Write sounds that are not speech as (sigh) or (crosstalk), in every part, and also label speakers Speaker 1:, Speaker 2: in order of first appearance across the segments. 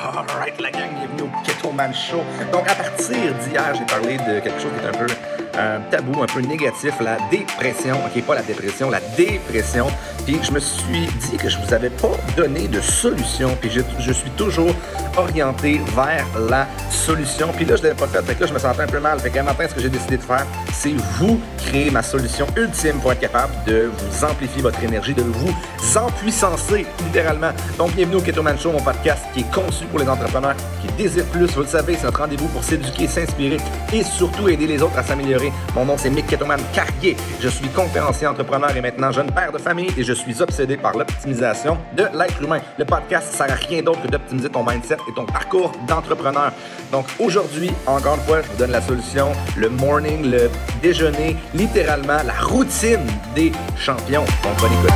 Speaker 1: Alright, la gang, bienvenue au Keto Man Show. Donc, à partir d'hier, j'ai parlé de quelque chose qui est un peu un tabou, un peu négatif, la dépression. OK, pas la dépression, la dépression. Puis je me suis dit que je vous avais pas donné de solution. Puis je, je suis toujours orienté vers la solution. Puis là, je l'avais pas fait. Fait que là, je me sentais un peu mal. Fait qu'un matin, ce que j'ai décidé de faire, c'est vous créer ma solution ultime pour être capable de vous amplifier votre énergie, de vous empuissancer, littéralement. Donc, bienvenue au Keto Man Show, mon podcast qui est conçu pour les entrepreneurs qui désirent plus. Vous le savez, c'est notre rendez-vous pour s'éduquer, s'inspirer et surtout aider les autres à s'améliorer. Mon nom, c'est Mick Ketoman Carrier. Je suis conférencier entrepreneur et maintenant jeune père de famille et je suis obsédé par l'optimisation de l'être humain. Le podcast sert à rien d'autre que d'optimiser ton mindset et ton parcours d'entrepreneur. Donc, aujourd'hui, encore une fois, je vous donne la solution. Le morning, le déjeuner, littéralement la routine des champions. Donc, bonne écoute.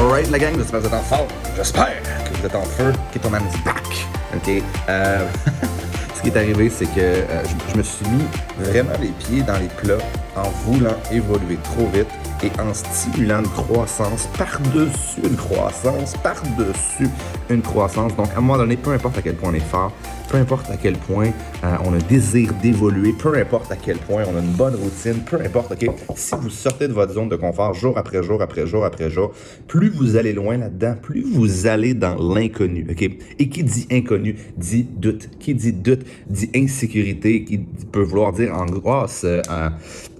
Speaker 1: Alright, la gang, j'espère que vous êtes en forme? J'espère que vous êtes en feu. Ketoman is back. OK. Euh, (laughs) ce qui est arrivé, c'est que euh, je, je me suis mis vraiment les pieds dans les plats en voulant évoluer trop vite et en stimulant une croissance par-dessus une croissance, par-dessus une croissance. Donc, à un moment donné, peu importe à quel point on est fort, peu importe à quel point euh, on a désir d'évoluer, peu importe à quel point on a une bonne routine, peu importe, OK, si vous sortez de votre zone de confort jour après jour, après jour, après jour, plus vous allez loin là-dedans, plus vous allez dans l'inconnu, OK? Et qui dit inconnu dit doute. Qui dit doute dit insécurité, qui peut vouloir dire angoisse, euh,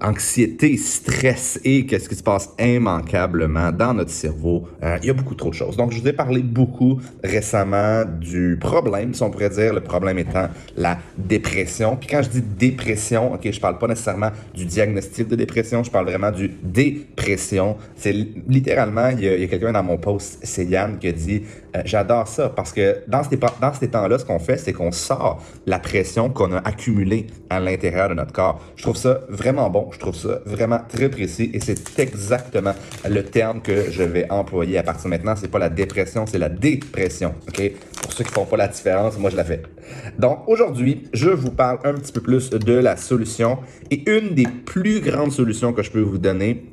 Speaker 1: anxiété, stress et qu'est-ce qui se passe immanquablement dans notre cerveau. Euh, il y a beaucoup trop de choses. Donc, je vous ai parlé beaucoup récemment du problème, si on pourrait dire, le problème étant la dépression. Puis quand je dis dépression, ok, je parle pas nécessairement du diagnostic de dépression, je parle vraiment du dépression. C'est littéralement, il y a, quelqu'un dans mon post, c'est Yann, qui a dit euh, J'adore ça parce que dans ces temps-là, ce qu'on fait, c'est qu'on sort la pression qu'on a accumulée à l'intérieur de notre corps. Je trouve ça vraiment bon, je trouve ça vraiment très précis et c'est exactement le terme que je vais employer à partir de maintenant. C'est pas la dépression, c'est la dépression. ok? Pour ceux qui font pas la différence, moi je la fais. Donc aujourd'hui, je vous parle un petit peu plus de la solution et une des plus grandes solutions que je peux vous donner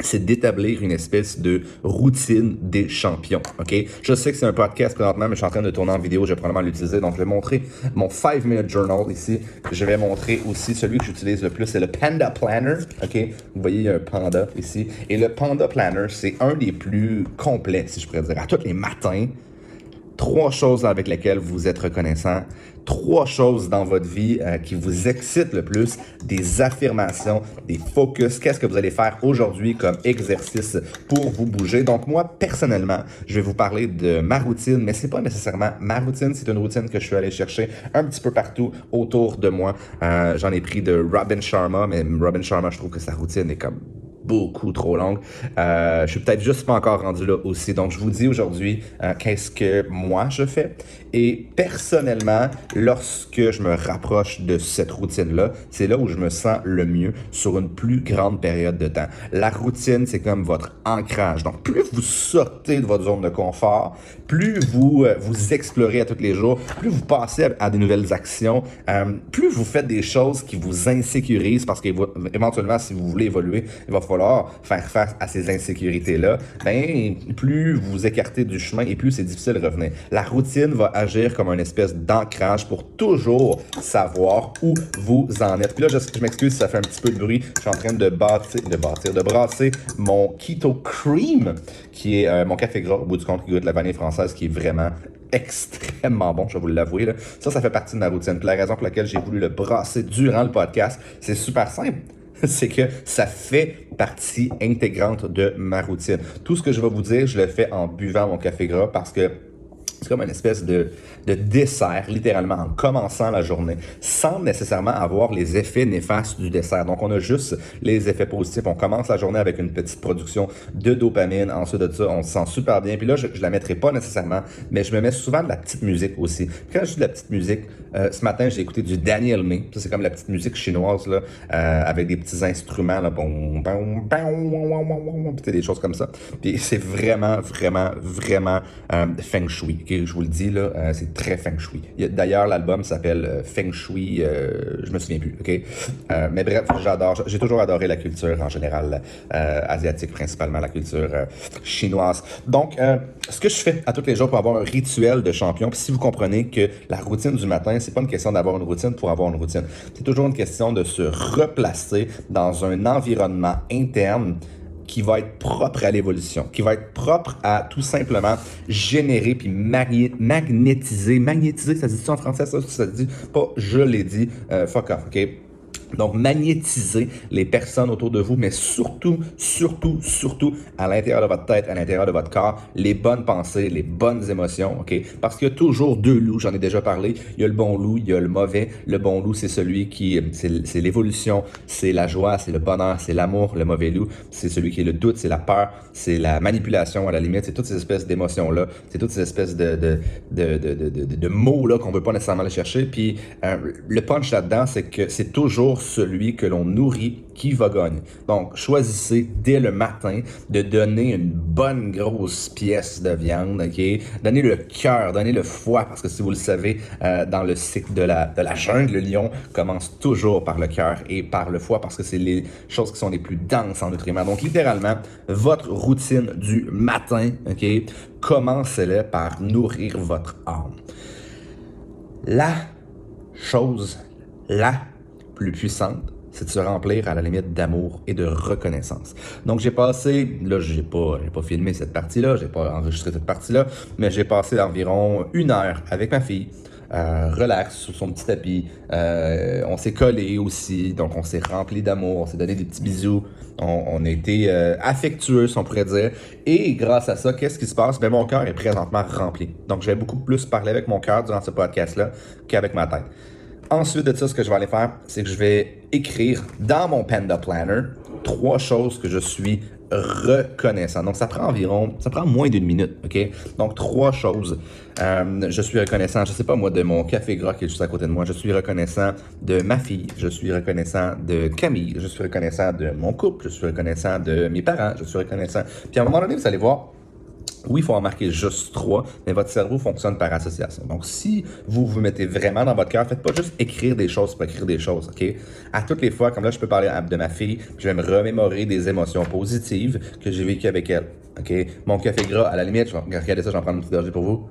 Speaker 1: c'est d'établir une espèce de routine des champions. OK? Je sais que c'est un podcast présentement, mais je suis en train de tourner en vidéo, je vais probablement l'utiliser. Donc, je vais montrer mon 5 minute journal ici. Je vais montrer aussi celui que j'utilise le plus, c'est le Panda Planner. OK? Vous voyez, il y a un panda ici. Et le Panda Planner, c'est un des plus complets, si je pourrais dire. À tous les matins, trois choses avec lesquelles vous êtes reconnaissant, trois choses dans votre vie euh, qui vous excitent le plus, des affirmations, des focus, qu'est-ce que vous allez faire aujourd'hui comme exercice pour vous bouger? Donc moi, personnellement, je vais vous parler de ma routine, mais c'est pas nécessairement ma routine, c'est une routine que je suis allé chercher un petit peu partout autour de moi. Euh, J'en ai pris de Robin Sharma, mais Robin Sharma, je trouve que sa routine est comme beaucoup trop longue. Euh, je suis peut-être juste pas encore rendu là aussi. Donc, je vous dis aujourd'hui euh, qu'est-ce que moi je fais. Et personnellement, lorsque je me rapproche de cette routine-là, c'est là où je me sens le mieux sur une plus grande période de temps. La routine, c'est comme votre ancrage. Donc, plus vous sortez de votre zone de confort, plus vous euh, vous explorez à tous les jours, plus vous passez à, des nouvelles actions, euh, plus vous faites des choses qui vous insécurisent parce qu'éventuellement, si vous voulez évoluer, il va falloir faire face à ces insécurités-là. Ben, plus vous vous écartez du chemin et plus c'est difficile de revenir. La routine va agir comme une espèce d'ancrage pour toujours savoir où vous en êtes. Puis là, je, je m'excuse si ça fait un petit peu de bruit. Je suis en train de bâtir, de bâtir, de brasser mon Keto Cream, qui est euh, mon café gras au bout du compte qui goûte la vanille française, qui est vraiment extrêmement bon, je vais vous l'avouer. Ça, ça fait partie de ma routine. Puis la raison pour laquelle j'ai voulu le brasser durant le podcast, c'est super simple. (laughs) C'est que ça fait partie intégrante de ma routine. Tout ce que je vais vous dire, je le fais en buvant mon café gras parce que c'est comme une espèce de, de dessert, littéralement, en commençant la journée, sans nécessairement avoir les effets néfastes du dessert. Donc, on a juste les effets positifs. On commence la journée avec une petite production de dopamine. Ensuite de ça, on se sent super bien. Puis là, je, je la mettrai pas nécessairement, mais je me mets souvent de la petite musique aussi. Quand je dis de la petite musique, euh, ce matin, j'ai écouté du Daniel May. Ça, c'est comme la petite musique chinoise, là, euh, avec des petits instruments, là, des choses comme ça. Puis c'est vraiment, vraiment, vraiment euh, feng shui. Je vous le dis, là, euh, c'est très feng shui. D'ailleurs, l'album s'appelle euh, Feng Shui, euh, je me souviens plus, ok? mais bref, j'adore, j'ai toujours adoré la culture en général asiatique, principalement la culture chinoise. Donc, ce que je fais à tous les jours pour avoir un rituel de champion, si vous comprenez que la routine du matin, c'est pas une question d'avoir une routine pour avoir une routine. C'est toujours une question de se replacer dans un environnement interne qui va être propre à l'évolution, qui va être propre à tout simplement générer puis magnétiser. Magnétiser, ça se dit ça en français, ça, ça se dit pas je l'ai dit, euh, fuck off, ok? Donc, magnétiser les personnes autour de vous, mais surtout, surtout, surtout à l'intérieur de votre tête, à l'intérieur de votre corps, les bonnes pensées, les bonnes émotions, OK? Parce qu'il y a toujours deux loups, j'en ai déjà parlé. Il y a le bon loup, il y a le mauvais. Le bon loup, c'est celui qui, c'est l'évolution, c'est la joie, c'est le bonheur, c'est l'amour. Le mauvais loup, c'est celui qui est le doute, c'est la peur, c'est la manipulation à la limite, c'est toutes ces espèces d'émotions-là, c'est toutes ces espèces de, de, de, de, de mots-là qu'on veut pas nécessairement aller chercher. Puis, euh, le punch là-dedans, c'est que c'est toujours celui que l'on nourrit qui va gagner. Donc, choisissez dès le matin de donner une bonne grosse pièce de viande, ok? Donnez le cœur, donnez le foie, parce que si vous le savez, euh, dans le cycle de la, de jungle, le lion commence toujours par le cœur et par le foie, parce que c'est les choses qui sont les plus denses en nutriments. Donc, littéralement, votre routine du matin, ok? Commencez-le par nourrir votre âme. La chose, la plus puissante, c'est de se remplir à la limite d'amour et de reconnaissance. Donc j'ai passé, là j'ai pas, j'ai pas filmé cette partie-là, j'ai pas enregistré cette partie-là, mais j'ai passé environ une heure avec ma fille. Euh, relax sur son petit tapis. Euh, on s'est collé aussi, donc on s'est rempli d'amour, on s'est donné des petits bisous, on, a été euh, affectueux, si on pourrait dire. Et grâce à ça, qu'est-ce qui se passe? Ben, mon cœur est présentement rempli. Donc, je vais beaucoup plus parler avec mon cœur durant ce podcast-là qu'avec ma tête. Ensuite de ça, ce que je vais aller faire, c'est que je vais écrire dans mon Panda Planner trois choses que je suis reconnaissant. Donc, ça prend environ, ça prend moins d'une minute, OK? Donc, trois choses. Euh, je suis reconnaissant, je sais pas moi, de mon café gras qui est juste à côté de moi. Je suis reconnaissant de ma fille. Je suis reconnaissant de Camille. Je suis reconnaissant de mon couple. Je suis reconnaissant de mes parents. Je suis reconnaissant. Puis à un moment donné, vous allez voir, oui, il faut en marquer juste trois, mais votre cerveau fonctionne par association. Donc, si vous vous mettez vraiment dans votre cœur, faites pas juste écrire des choses pour écrire des choses, OK? À toutes les fois, comme là, je peux parler de ma fille, je vais me remémorer des émotions positives que j'ai vécues avec elle, OK? Mon café gras, à la limite, je vais ça, je vais en prendre une petite pour vous.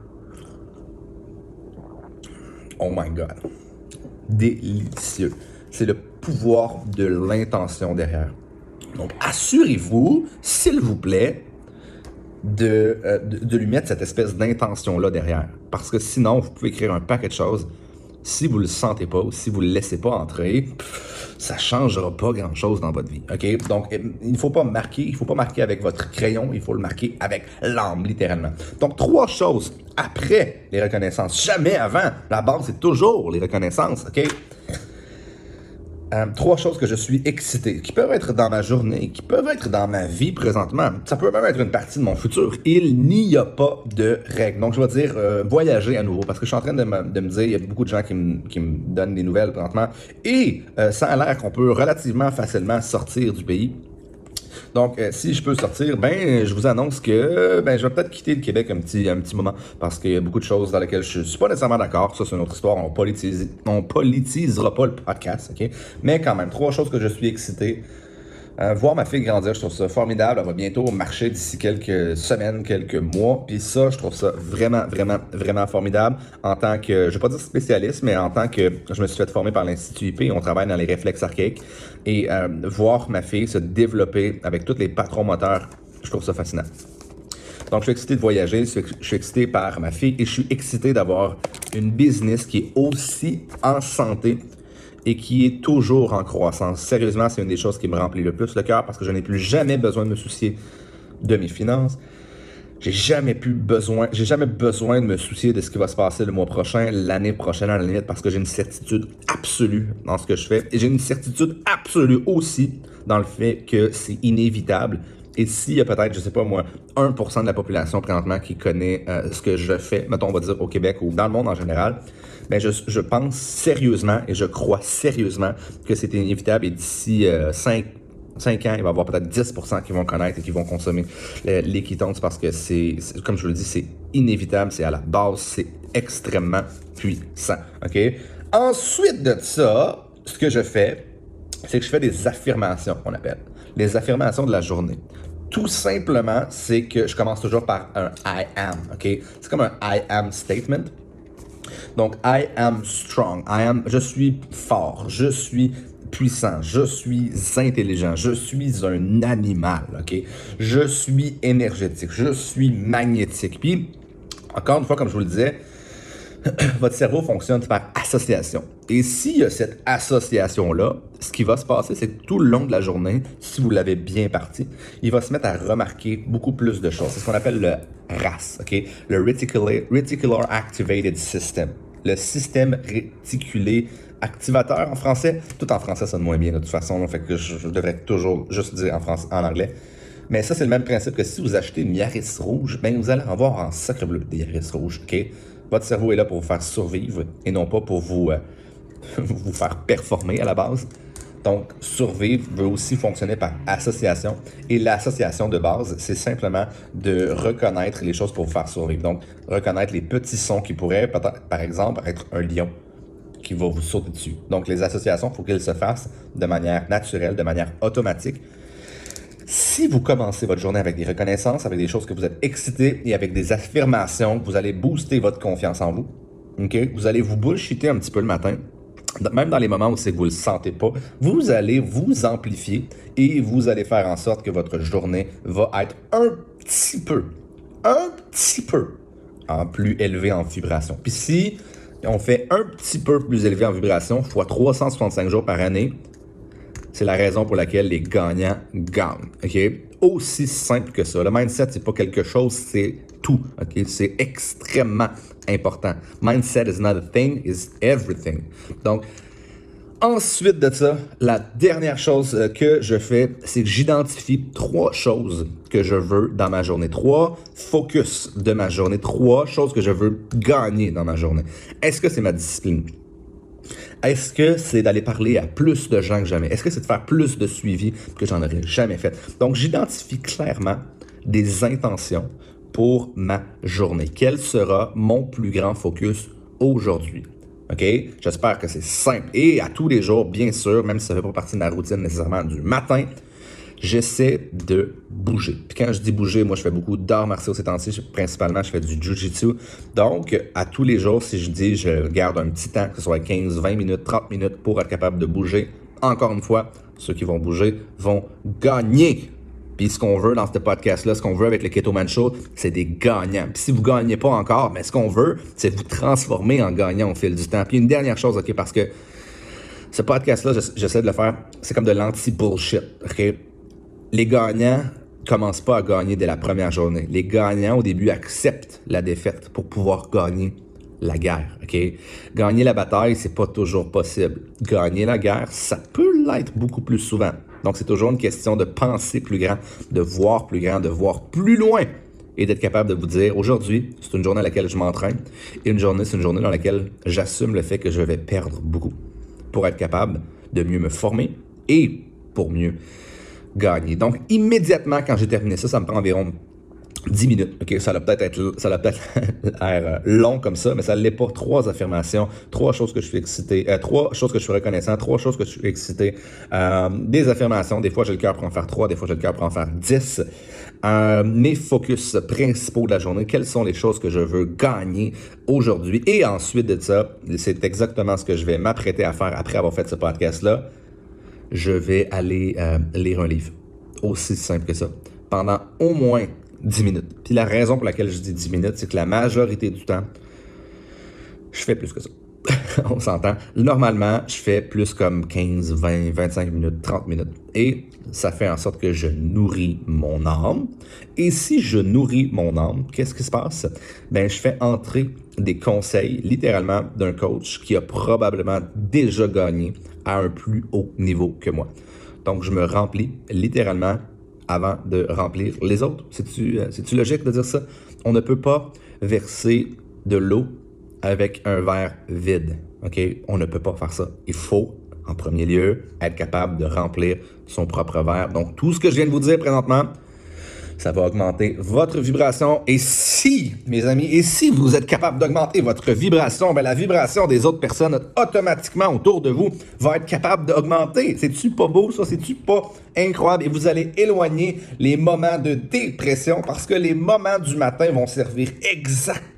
Speaker 1: Oh my God. Délicieux. C'est le pouvoir de l'intention derrière. Donc, assurez-vous, s'il vous plaît, euh, de, de, lui mettre cette espèce d'intention-là derrière. Parce que sinon, vous pouvez écrire un paquet de choses. Si vous le sentez pas si vous le laissez pas entrer, ça changera pas grand-chose dans votre vie. OK? Donc, euh, il ne faut pas marquer, il faut pas marquer avec votre crayon, il faut le marquer avec l'âme, littéralement. Donc, trois choses après les reconnaissances. Jamais avant. La base, c'est toujours les reconnaissances. OK? Euh, trois choses que je suis excité, qui peuvent être dans ma journée, qui peuvent être dans ma vie présentement. Ça peut même être une partie de mon futur. Il n'y a pas de règles. Donc, je vais dire euh, voyager à nouveau, parce que je suis en train de me, dire, il y a beaucoup de gens qui me, donnent des nouvelles présentement, et euh, ça a l'air qu'on peut relativement facilement sortir du pays. Donc, euh, si je peux sortir, ben, je vous annonce que ben, je vais peut-être quitter le Québec un petit, un petit moment parce qu'il y a beaucoup de choses dans lesquelles je suis pas nécessairement d'accord. Ça, c'est une autre histoire. On, politise, on politisera pas le podcast, OK? Mais quand même, trois choses que je suis excité. Euh, voir ma fille grandir, je trouve ça formidable. Elle va bientôt marcher d'ici quelques semaines, quelques mois. Puis ça, je trouve ça vraiment, vraiment, vraiment formidable. En tant que, je vais pas dire spécialiste, mais en tant que je me suis fait former par l'Institut IP, on travaille dans les réflexes archaïques. Et euh, voir ma fille se développer avec tous les patrons moteurs, je trouve ça fascinant. Donc, je suis excité de voyager, je suis excité par ma fille et je suis excité d'avoir une business qui est aussi en santé et qui est toujours en croissance. Sérieusement, c'est une des choses qui me remplit le plus le cœur parce que je n'ai plus jamais besoin de me soucier de mes finances. J'ai jamais plus besoin, j'ai jamais besoin de me soucier de ce qui va se passer le mois prochain, l'année prochaine à la limite, parce que j'ai une certitude absolue dans ce que je fais. Et j'ai une certitude absolue aussi dans le fait que c'est inévitable. Et s'il y a peut-être, je sais pas moi, 1% de la population présentement qui connaît euh, ce que je fais, mettons, on va dire au Québec ou dans le monde en général, ben je, pense sérieusement et je crois sérieusement que c'est inévitable et d'ici 5, 5 ans, il va y avoir peut-être 10% qui vont connaître et qui vont consommer les parce que c'est, comme je vous le dis, c'est inévitable, c'est à la base, c'est extrêmement puissant. OK? Ensuite de ça, ce que je fais, c'est que je fais des affirmations, qu'on appelle. Les affirmations de la journée. Tout simplement, c'est que je commence toujours par un I am, OK? C'est comme un I am statement. Donc, I am strong. I am, je suis fort. Je suis puissant, je suis intelligent, je suis un animal, ok? Je suis énergétique, je suis magnétique. Puis, encore une fois, comme je vous le disais, (clears throat) votre cerveau fonctionne par association. Et s'il y a cette association-là, ce qui va se passer, c'est que tout le long de la journée, si vous l'avez bien parti, il va se mettre à remarquer beaucoup plus de choses. C'est ce qu'on appelle le RAS, OK? Le Reticular, Activated System. Le système réticulé activateur en français. Tout en français sonne moins bien de toute façon, fait que je, devrais toujours juste dire en, en anglais. Mais ça, c'est le même principe que si vous achetez une Yaris rouge, ben vous allez en voir en sacre bleu des Yaris rouges, OK? Votre cerveau est là pour vous faire survivre et non pas pour vous, euh, (laughs) vous faire performer à la base. Donc, survivre veut aussi fonctionner par association. Et l'association de base, c'est simplement de reconnaître les choses pour vous faire survivre. Donc, reconnaître les petits sons qui pourraient, par exemple, être un lion qui va vous sauter dessus. Donc, les associations, il faut qu'elles se fassent de manière naturelle, de manière automatique. Si vous commencez votre journée avec des reconnaissances, avec des choses que vous êtes excité et avec des affirmations, vous allez booster votre confiance en vous. OK? Vous allez vous bullshiter un petit peu le matin. Même dans les moments où c'est que vous ne le sentez pas, vous allez vous amplifier et vous allez faire en sorte que votre journée va être un petit peu, un petit peu plus élevé en vibration. Puis si on fait un petit peu plus élevé en vibration, fois 365 jours par année, c'est la raison pour laquelle les gagnants gagnent. OK? Aussi simple que ça. Le mindset, c'est pas quelque chose, c'est tout. OK? C'est extrêmement important. Mindset is not a thing, is everything. Donc, ensuite de ça, la dernière chose euh, que je fais, c'est que j'identifie trois choses que je veux dans ma journée. Trois focus de ma journée. Trois choses que je veux gagner dans ma journée. Est-ce que c'est ma discipline? Est-ce que c'est d'aller parler à plus de gens que jamais? Est-ce que c'est de faire plus de suivi que j'en aurais jamais fait? Donc, j'identifie clairement des intentions pour ma journée. Quel sera mon plus grand focus aujourd'hui? OK? J'espère que c'est simple. Et à tous les jours, bien sûr, même si ça ne fait pas partie de ma routine nécessairement du matin, j'essaie de bouger. Puis quand je dis bouger, moi je fais beaucoup d'arts martiaux ces temps-ci, principalement je fais du jujitsu. Donc à tous les jours, si je dis je garde un petit temps, que ce soit 15, 20 minutes, 30 minutes pour être capable de bouger, encore une fois, ceux qui vont bouger vont gagner. Puis ce qu'on veut dans ce podcast-là, ce qu'on veut avec le Keto Man Show, c'est des gagnants. Puis si vous gagnez pas encore, mais ce qu'on veut, c'est vous transformer en gagnant au fil du temps. Puis une dernière chose, OK, parce que ce podcast-là, j'essaie de le faire, c'est comme de l'anti-bullshit, OK? Les gagnants commencent pas à gagner dès la première journée. Les gagnants, au début, acceptent la défaite pour pouvoir gagner la guerre. Gagner la bataille, c'est pas toujours possible. Gagner la guerre, ça peut l'être beaucoup plus souvent. Donc, c'est toujours une question de penser plus grand, de voir plus grand, de voir plus loin et d'être capable de vous dire aujourd'hui, c'est une journée à laquelle je m'entraîne et une journée, c'est une journée dans laquelle j'assume le fait que je vais perdre beaucoup pour être capable de mieux me former et pour mieux gagner. Donc, immédiatement, quand j'ai terminé ça, ça me prend environ 10 minutes. Ça va peut-être peut-être (laughs) l'air euh, long comme ça, mais ça l'est pas. Trois affirmations, trois choses que je suis excité, euh, trois choses que je suis reconnaissant, trois choses que je suis excité. Euh, des affirmations, des fois j'ai le cœur pour en faire trois, des fois j'ai le cœur pour en faire dix. mes focus principaux de la journée, quelles sont les choses que je veux gagner aujourd'hui? Et ensuite de ça, c'est exactement ce que je vais m'apprêter à faire après avoir fait ce podcast-là je vais aller euh, lire un livre. Aussi simple que ça. Pendant au moins 10 minutes. Puis la raison pour laquelle je dis 10 minutes, c'est que la majorité du temps, je fais plus que ça. (laughs) On s'entend. Normalement, je fais plus comme 15, 20, 25 minutes, 30 minutes. Et ça fait en sorte que je nourris mon âme. Et si je nourris mon âme, qu'est-ce qui se passe? Ben, je fais entrer des conseils, littéralement, d'un coach qui a probablement déjà gagné à un plus haut niveau que moi. Donc, je me remplis littéralement avant de remplir les autres. C'est-tu euh, logique de dire ça? On ne peut pas verser de l'eau avec un verre vide. OK? On ne peut pas faire ça. Il faut en premier lieu, être capable de remplir son propre verre. Donc, tout ce que je viens de vous dire présentement, ça va augmenter votre vibration. Et mes amis, et si vous êtes capable d'augmenter votre vibration, ben la vibration des autres personnes automatiquement autour de vous va être capable d'augmenter. C'est-tu pas beau ça? C'est-tu pas incroyable? Et vous allez éloigner les moments de dépression parce que les moments du matin vont servir exactement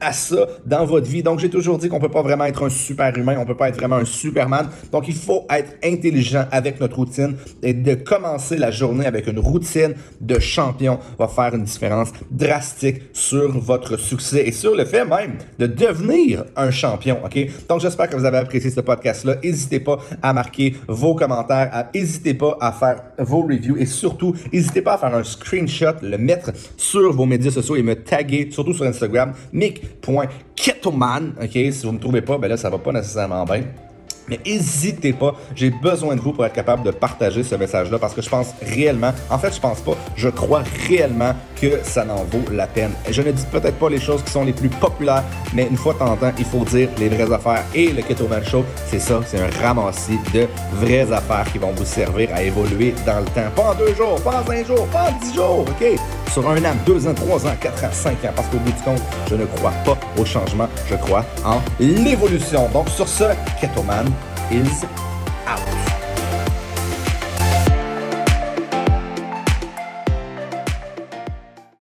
Speaker 1: à ça dans votre vie. Donc, j'ai toujours dit qu'on peut pas vraiment être un super humain, on peut pas être vraiment un superman. Donc, il faut être intelligent avec notre routine et de commencer la journée avec une routine de champion va faire une différence drastique sur votre succès et sur le fait même de devenir un champion. OK? Donc, j'espère que vous avez apprécié ce podcast-là. N'hésitez pas à marquer vos commentaires, n'hésitez pas à faire vos reviews et surtout, n'hésitez pas à faire un screenshot, le mettre sur vos médias sociaux et me taguer, surtout sur Instagram Mick.ketoman. OK, si vous ne me trouvez pas, ben là, ça va pas nécessairement bien. Mais n'hésitez pas, j'ai besoin de vous pour être capable de partager ce message-là parce que je pense réellement, en fait, je pense pas, je crois réellement que ça n'en vaut la peine. Je ne dis peut-être pas les choses qui sont les plus populaires, mais une fois temps, il faut dire les vraies affaires. Et le Keto Man Show, c'est ça, c'est un ramassis de vraies affaires qui vont vous servir à évoluer dans le temps. Pas en deux jours, pas en cinq jours, pas en dix jours, OK? Sur un an, deux ans, trois ans, quatre ans, cinq ans, parce qu'au bout du compte, je ne crois pas au changement, je crois en l'évolution. Donc sur ce, Keto Man is out.